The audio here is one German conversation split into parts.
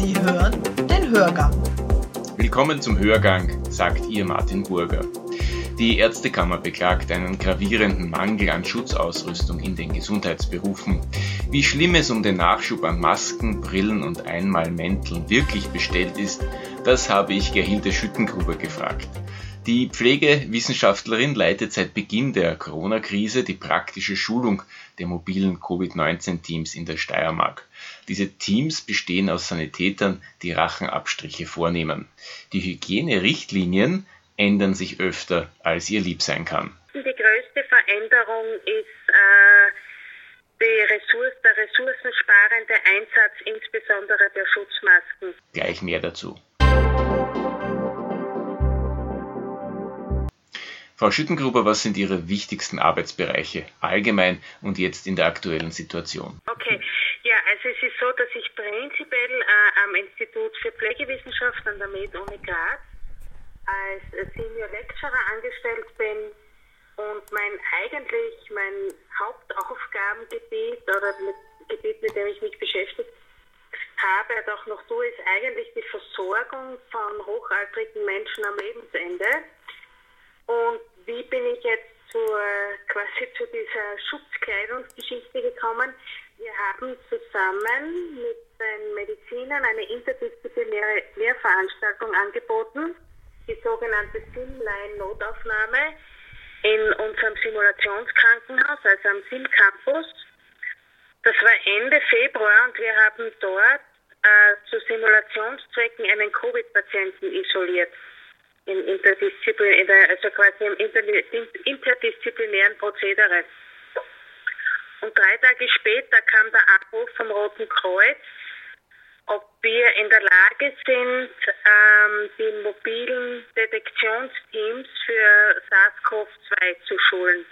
Sie hören den Hörgang. Willkommen zum Hörgang, sagt ihr Martin Burger. Die Ärztekammer beklagt einen gravierenden Mangel an Schutzausrüstung in den Gesundheitsberufen. Wie schlimm es um den Nachschub an Masken, Brillen und Einmalmänteln wirklich bestellt ist, das habe ich Gerhilde Schüttengruber gefragt. Die Pflegewissenschaftlerin leitet seit Beginn der Corona-Krise die praktische Schulung der mobilen Covid-19-Teams in der Steiermark. Diese Teams bestehen aus Sanitätern, die Rachenabstriche vornehmen. Die Hygienerichtlinien ändern sich öfter, als ihr lieb sein kann. Die größte Veränderung ist äh, Ressource, der ressourcensparende Einsatz insbesondere der Schutzmasken. Gleich mehr dazu. Frau Schüttengruber, was sind Ihre wichtigsten Arbeitsbereiche allgemein und jetzt in der aktuellen Situation? Okay, ja, also es ist so, dass ich prinzipiell äh, am Institut für Pflegewissenschaft an der Med-Uni Graz als Senior Lecturer angestellt bin und mein eigentlich mein Hauptaufgabengebiet oder mit Gebiet, mit dem ich mich beschäftigt habe, doch noch tue, ist eigentlich die Versorgung von hochaltrigen Menschen am Lebensende. Und wie bin ich jetzt zur, quasi zu dieser Schutzkleidungsgeschichte gekommen? Wir haben zusammen mit den Medizinern eine interdisziplinäre Lehrveranstaltung angeboten die sogenannte Simline-Notaufnahme in unserem Simulationskrankenhaus, also am Sim Campus. Das war Ende Februar und wir haben dort äh, zu Simulationszwecken einen Covid-Patienten isoliert. Im Interdisziplinär, also quasi im interdisziplinären Prozedere. Und drei Tage später kam der Anruf vom Roten Kreuz, ob wir in der Lage sind, ähm, die mobilen Detektionsteams für SARS-CoV-2 zu schulen.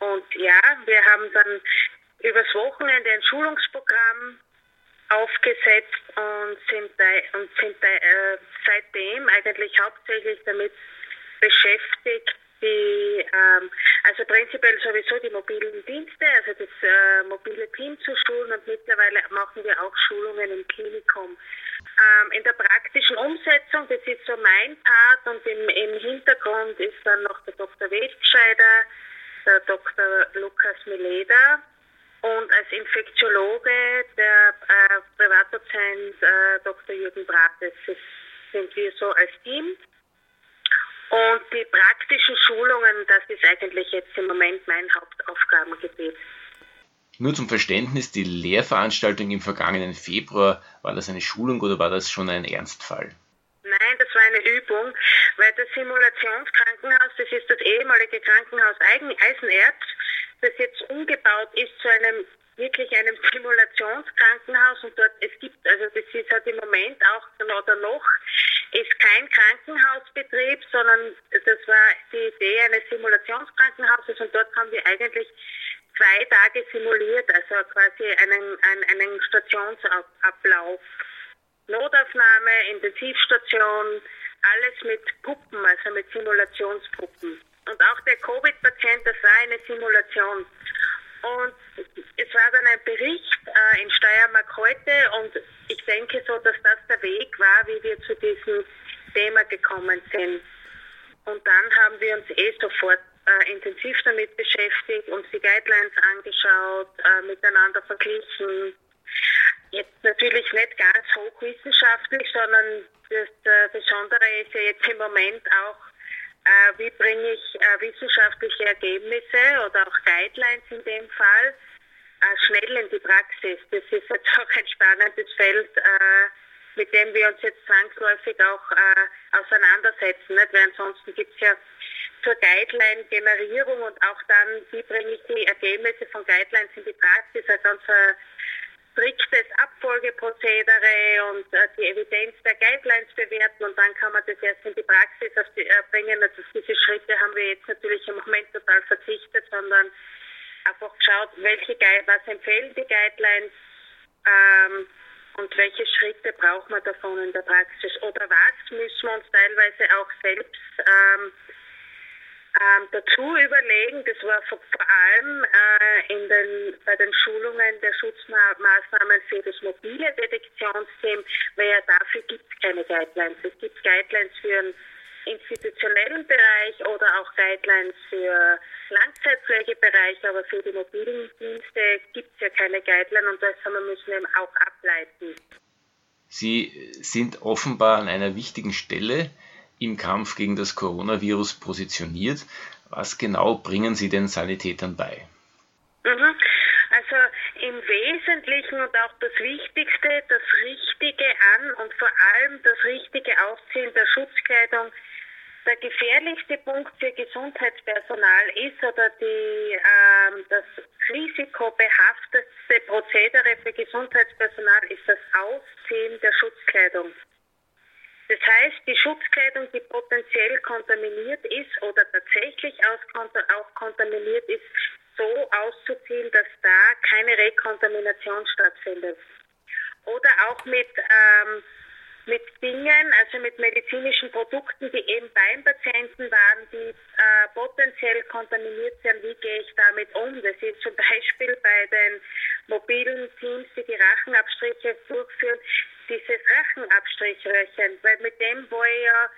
Und ja, wir haben dann übers Wochenende ein Schulungsprogramm aufgesetzt und sind, da, und sind da, äh, seitdem eigentlich hauptsächlich damit beschäftigt, die, ähm, also prinzipiell sowieso die mobilen Dienste, also das äh, mobile Team zu schulen und mittlerweile machen wir auch Schulungen im Klinikum. Ähm, in der praktischen Umsetzung, das ist so mein Part und im, im Hintergrund ist dann noch der Dr. Westscheider, der Dr. Lukas Mileda und als Infektiologe der äh, Privatdozent äh, Dr. Jürgen Brates. Sind wir so als Team. Und die praktischen Schulungen, das ist eigentlich jetzt im Moment mein Hauptaufgabengebiet. Nur zum Verständnis, die Lehrveranstaltung im vergangenen Februar, war das eine Schulung oder war das schon ein Ernstfall? Nein, das war eine Übung, weil das Simulationskrankenhaus, das ist das ehemalige Krankenhaus Eisenerz, das jetzt umgebaut ist zu einem wirklich einem Simulationskrankenhaus und dort es gibt, also das ist halt im Moment auch oder noch ist kein Krankenhausbetrieb, sondern das war die Idee eines Simulationskrankenhauses und dort haben wir eigentlich zwei Tage simuliert, also quasi einen, einen, einen Stationsablauf. Notaufnahme, Intensivstation, alles mit Puppen, also mit Simulationspuppen. Und auch der Covid-Patient, das war eine Simulation. Und es war dann ein Bericht äh, in Steiermark heute und ich denke so, dass das der Weg war, wie wir zu diesem Thema gekommen sind. Und dann haben wir uns eh sofort äh, intensiv damit beschäftigt, uns die Guidelines angeschaut, äh, miteinander verglichen. Jetzt natürlich nicht ganz hochwissenschaftlich, sondern das äh, Besondere ist ja jetzt im Moment auch, äh, wie bringe ich äh, wissenschaftliche Ergebnisse oder auch Guidelines in dem Fall äh, schnell in die Praxis. Das ist jetzt auch ein spannendes Feld, äh, mit dem wir uns jetzt zwangsläufig auch äh, auseinandersetzen. Nicht? Weil ansonsten gibt es ja zur Guideline-Generierung und auch dann, wie bringe ich die Ergebnisse von Guidelines in die Praxis, ein ganz striktes Abfolgeprozedere und äh, die Evidenz der Guidelines bewerten und dann kann man das erst in die Praxis die, äh, bringen. Also diese Schritte haben wir jetzt natürlich im Moment total verzichtet, sondern einfach geschaut, welche was empfehlen die Guidelines ähm, und welche Schritte braucht man davon in der Praxis oder was müssen wir uns teilweise auch selbst ähm, ähm, dazu überlegen. Das war vor, vor allem in den, bei den Schulungen der Schutzmaßnahmen für das mobile Detektionssystem, weil ja dafür gibt es keine Guidelines. Es gibt Guidelines für den institutionellen Bereich oder auch Guidelines für Langzeitpflegebereich, aber für die mobilen Dienste gibt es ja keine Guidelines und das haben wir müssen eben auch ableiten. Sie sind offenbar an einer wichtigen Stelle im Kampf gegen das Coronavirus positioniert. Was genau bringen Sie den Sanitätern bei? Mhm. Also im Wesentlichen und auch das Wichtigste, das Richtige an und vor allem das richtige Aufziehen der Schutzkleidung. Der gefährlichste Punkt für Gesundheitspersonal ist oder die, ähm, das risikobehaftete Prozedere für Gesundheitspersonal ist das Ausziehen der Schutzkleidung. Das heißt, die Schutzkleidung, die potenziell kontaminiert ist oder tatsächlich auch kontaminiert ist, so auszuziehen, dass da keine Rekontamination stattfindet. Oder auch mit, ähm, mit Dingen, also mit medizinischen Produkten, die eben beim Patienten waren, die äh, potenziell kontaminiert sind. Wie gehe ich damit um? Das ist zum Beispiel bei den mobilen Teams, die die Rachenabstriche durchführen, dieses Rachenabstrichröhrchen, weil mit dem wo ich ja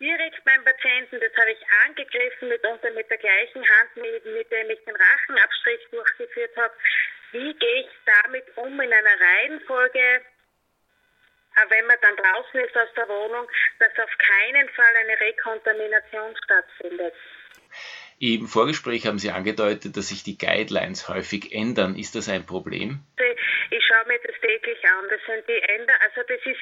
direkt beim Patienten, das habe ich angegriffen, mitunter mit der gleichen Hand, mit, mit dem ich den Rachenabstrich durchgeführt habe. Wie gehe ich damit um in einer Reihenfolge, wenn man dann draußen ist aus der Wohnung, dass auf keinen Fall eine Rekontamination stattfindet? Im Vorgespräch haben Sie angedeutet, dass sich die Guidelines häufig ändern. Ist das ein Problem? Ich schaue mir das täglich an. Das sind die Änder. Also das ist,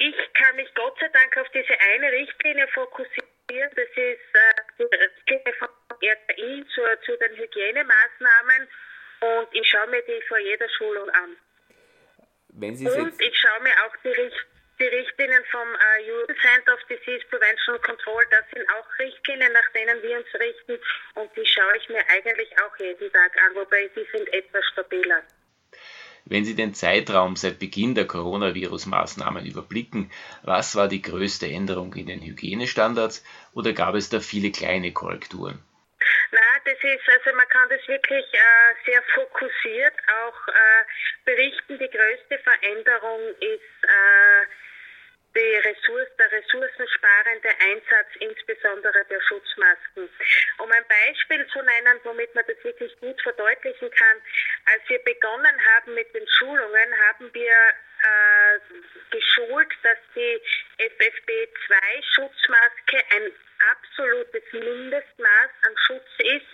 ich kann mich Gott sei Dank auf diese eine Richtlinie fokussieren. Das ist äh, die Richtlinie von RKI zu, zu den Hygienemaßnahmen und ich schaue mir die vor jeder Schulung an. und ich schaue mir auch die Richtlinie die Richtlinien vom äh, European Center of Disease Prevention and Control, das sind auch Richtlinien, nach denen wir uns richten und die schaue ich mir eigentlich auch jeden Tag an, wobei die sind etwas stabiler. Wenn Sie den Zeitraum seit Beginn der Coronavirus-Maßnahmen überblicken, was war die größte Änderung in den Hygienestandards oder gab es da viele kleine Korrekturen? Na, das ist, also man kann das wirklich äh, sehr fokussiert auch äh, berichten. Die größte Veränderung ist äh, Ressource, der ressourcensparende Einsatz insbesondere der Schutzmasken. Um ein Beispiel zu nennen, womit man das wirklich gut verdeutlichen kann, als wir begonnen haben mit den Schulungen, haben wir äh, geschult, dass die FFP2-Schutzmaske ein absolutes Mindestmaß an Schutz ist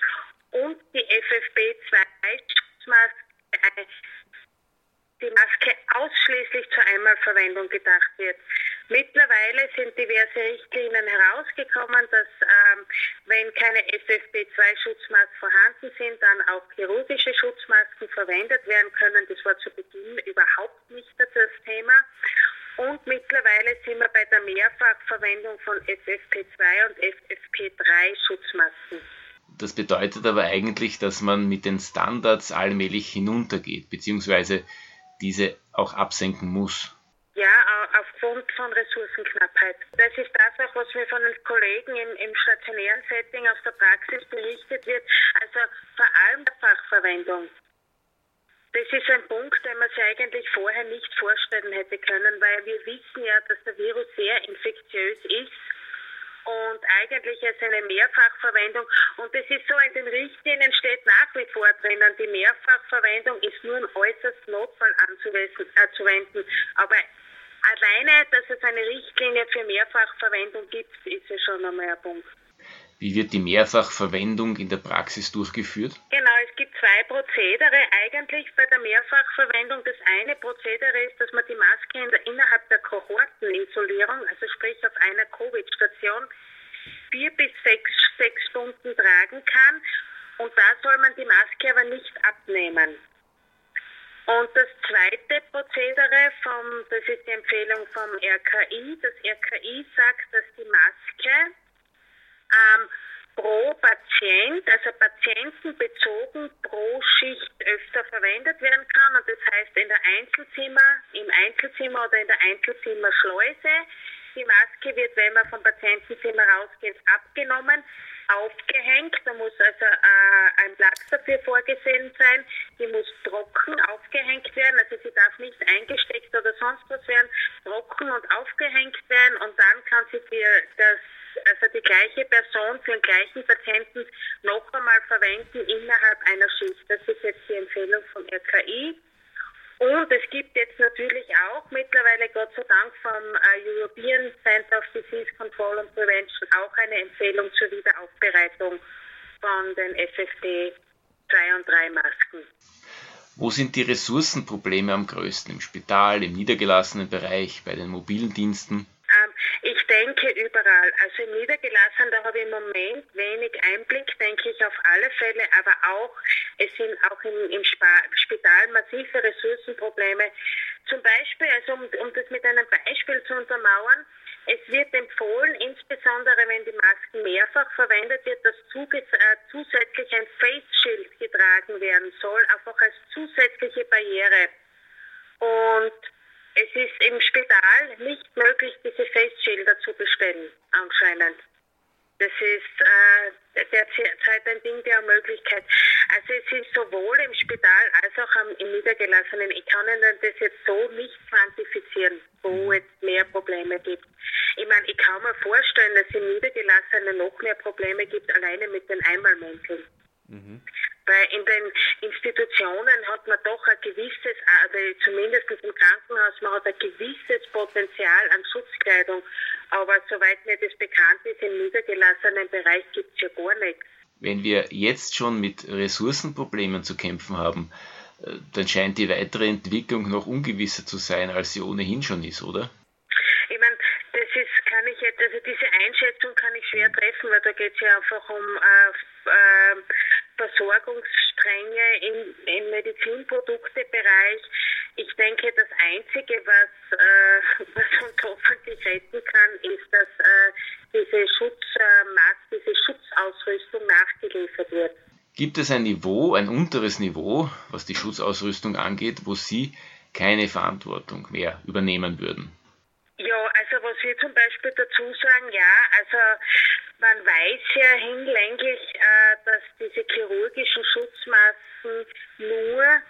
und die FFP2-Schutzmaske die Maske ausschließlich zur Einmalverwendung gedacht wird. Mittlerweile sind diverse Richtlinien herausgekommen, dass ähm, wenn keine FFP2-Schutzmasken vorhanden sind, dann auch chirurgische Schutzmasken verwendet werden können. Das war zu Beginn überhaupt nicht das Thema. Und mittlerweile sind wir bei der Mehrfachverwendung von FFP2 und FFP3-Schutzmasken. Das bedeutet aber eigentlich, dass man mit den Standards allmählich hinuntergeht, beziehungsweise diese auch absenken muss. Aufgrund von Ressourcenknappheit. Das ist das auch, was mir von den Kollegen im, im stationären Setting aus der Praxis berichtet wird. Also vor allem der Fachverwendung. Das ist ein Punkt, den man sich eigentlich vorher nicht vorstellen hätte können, weil wir wissen ja, dass der Virus sehr infektiös ist und eigentlich ist eine Mehrfachverwendung. Und es ist so, in den Richtlinien steht nach wie vor drinnen, die Mehrfachverwendung ist nur im äußersten Notfall anzuwenden. Aber alleine, dass es eine Richtlinie für Mehrfachverwendung gibt, ist ja schon einmal ein Punkt. Wie wird die Mehrfachverwendung in der Praxis durchgeführt? Genau, es gibt zwei Prozedere eigentlich bei der Mehrfachverwendung. Das eine Prozedere ist, dass man die Maske in der, innerhalb der Kohortenisolierung, also sprich auf einer Covid-Station, vier bis sechs, sechs Stunden tragen kann. Und da soll man die Maske aber nicht abnehmen. Und das zweite Prozedere, vom, das ist die Empfehlung vom RKI. Das RKI sagt, dass die Maske ähm, pro Patient, also patientenbezogen pro Schicht öfter verwendet werden kann. Und das heißt in der Einzelzimmer, im Einzelzimmer oder in der Einzelzimmerschleuse. Die Maske wird, wenn man vom Patientenzimmer rausgeht, abgenommen. Aufgehängt. Da muss also äh, ein Platz dafür vorgesehen sein. Die muss trocken aufgehängt werden. Also sie darf nicht eingesteckt oder sonst was werden. Trocken und aufgehängt werden. Und dann kann sie für das also die gleiche Person für den gleichen Patienten noch einmal verwenden innerhalb einer Schicht. Das ist jetzt die Empfehlung vom RKI. Und es gibt jetzt natürlich auch mittlerweile, Gott sei Dank, vom äh, European Center of Disease Control and Prevention auch eine Empfehlung zur Wiederaufbereitung von den FFP 2 und 3 Masken. Wo sind die Ressourcenprobleme am größten? Im Spital, im niedergelassenen Bereich, bei den mobilen Diensten? Denke überall. Also im Niedergelassenen, da habe ich im Moment wenig Einblick, denke ich auf alle Fälle, aber auch, es sind auch im, im Spital massive Ressourcenprobleme. Zum Beispiel, also um, um das mit einem Beispiel zu untermauern, es wird empfohlen, insbesondere wenn die Masken mehrfach verwendet wird, dass äh, zusätzlich ein Face Shield getragen werden soll, einfach als zusätzliche Barriere. Und es ist im Spital nicht möglich, diese Face-Schilder zu bestellen, anscheinend. Das ist äh, derzeit ein Ding der Möglichkeit. Also es ist sowohl im Spital als auch im Niedergelassenen. Ich kann Ihnen das jetzt so nicht quantifizieren, wo es mehr Probleme gibt. Ich meine, ich kann mir vorstellen, dass es im Niedergelassenen noch mehr Probleme gibt, alleine mit den Einmalmänteln. Mhm. Weil in den Institutionen hat man doch ein gewisses, also zumindest im Krankenhaus, man hat ein gewisses Potenzial an Schutzkleidung. Aber soweit mir das bekannt ist, im niedergelassenen Bereich gibt es ja gar nichts. Wenn wir jetzt schon mit Ressourcenproblemen zu kämpfen haben, äh, dann scheint die weitere Entwicklung noch ungewisser zu sein, als sie ohnehin schon ist, oder? Ich meine, das ist, kann ich jetzt, also diese Einschätzung kann ich schwer treffen, weil da geht es ja einfach um äh, äh, Versorgungsstränge im, im Medizinproduktebereich. Ich denke, das Einzige, was, äh, was uns hoffentlich retten kann, ist, dass äh, diese Schutzmaske, diese Schutzausrüstung nachgeliefert wird. Gibt es ein Niveau, ein unteres Niveau, was die Schutzausrüstung angeht, wo Sie keine Verantwortung mehr übernehmen würden? Ja, also was wir zum Beispiel dazu sagen, ja, also man weiß ja hinlänglich, äh, dass diese chirurgischen Schutzmasken nur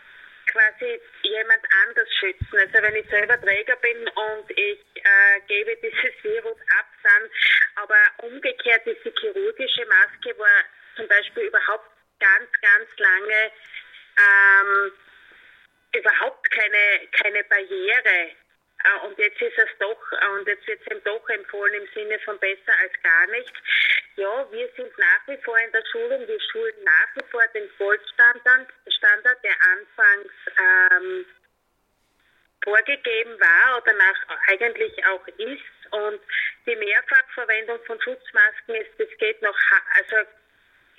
quasi jemand anders schützen. Also wenn ich selber Träger bin und ich äh, gebe dieses Virus ab, dann, aber umgekehrt diese chirurgische Maske war zum Beispiel überhaupt ganz, ganz lange ähm, überhaupt keine, keine Barriere und jetzt ist es doch, äh, und jetzt wird es ihm doch empfohlen im Sinne von besser als gar nicht. Ja, wir sind nach wie vor in der Schulung, wir schulen nach wie vor den Goldstandard, Standard, der anfangs ähm, vorgegeben war oder nach eigentlich auch ist. Und die Mehrfachverwendung von Schutzmasken ist, das geht noch, also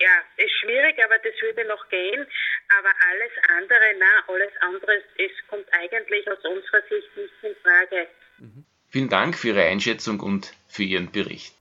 ja, ist schwierig, aber das würde noch gehen. Aber alles andere, na, alles andere, es kommt eigentlich aus unserer Sicht nicht in Frage. Mhm. Vielen Dank für Ihre Einschätzung und für Ihren Bericht.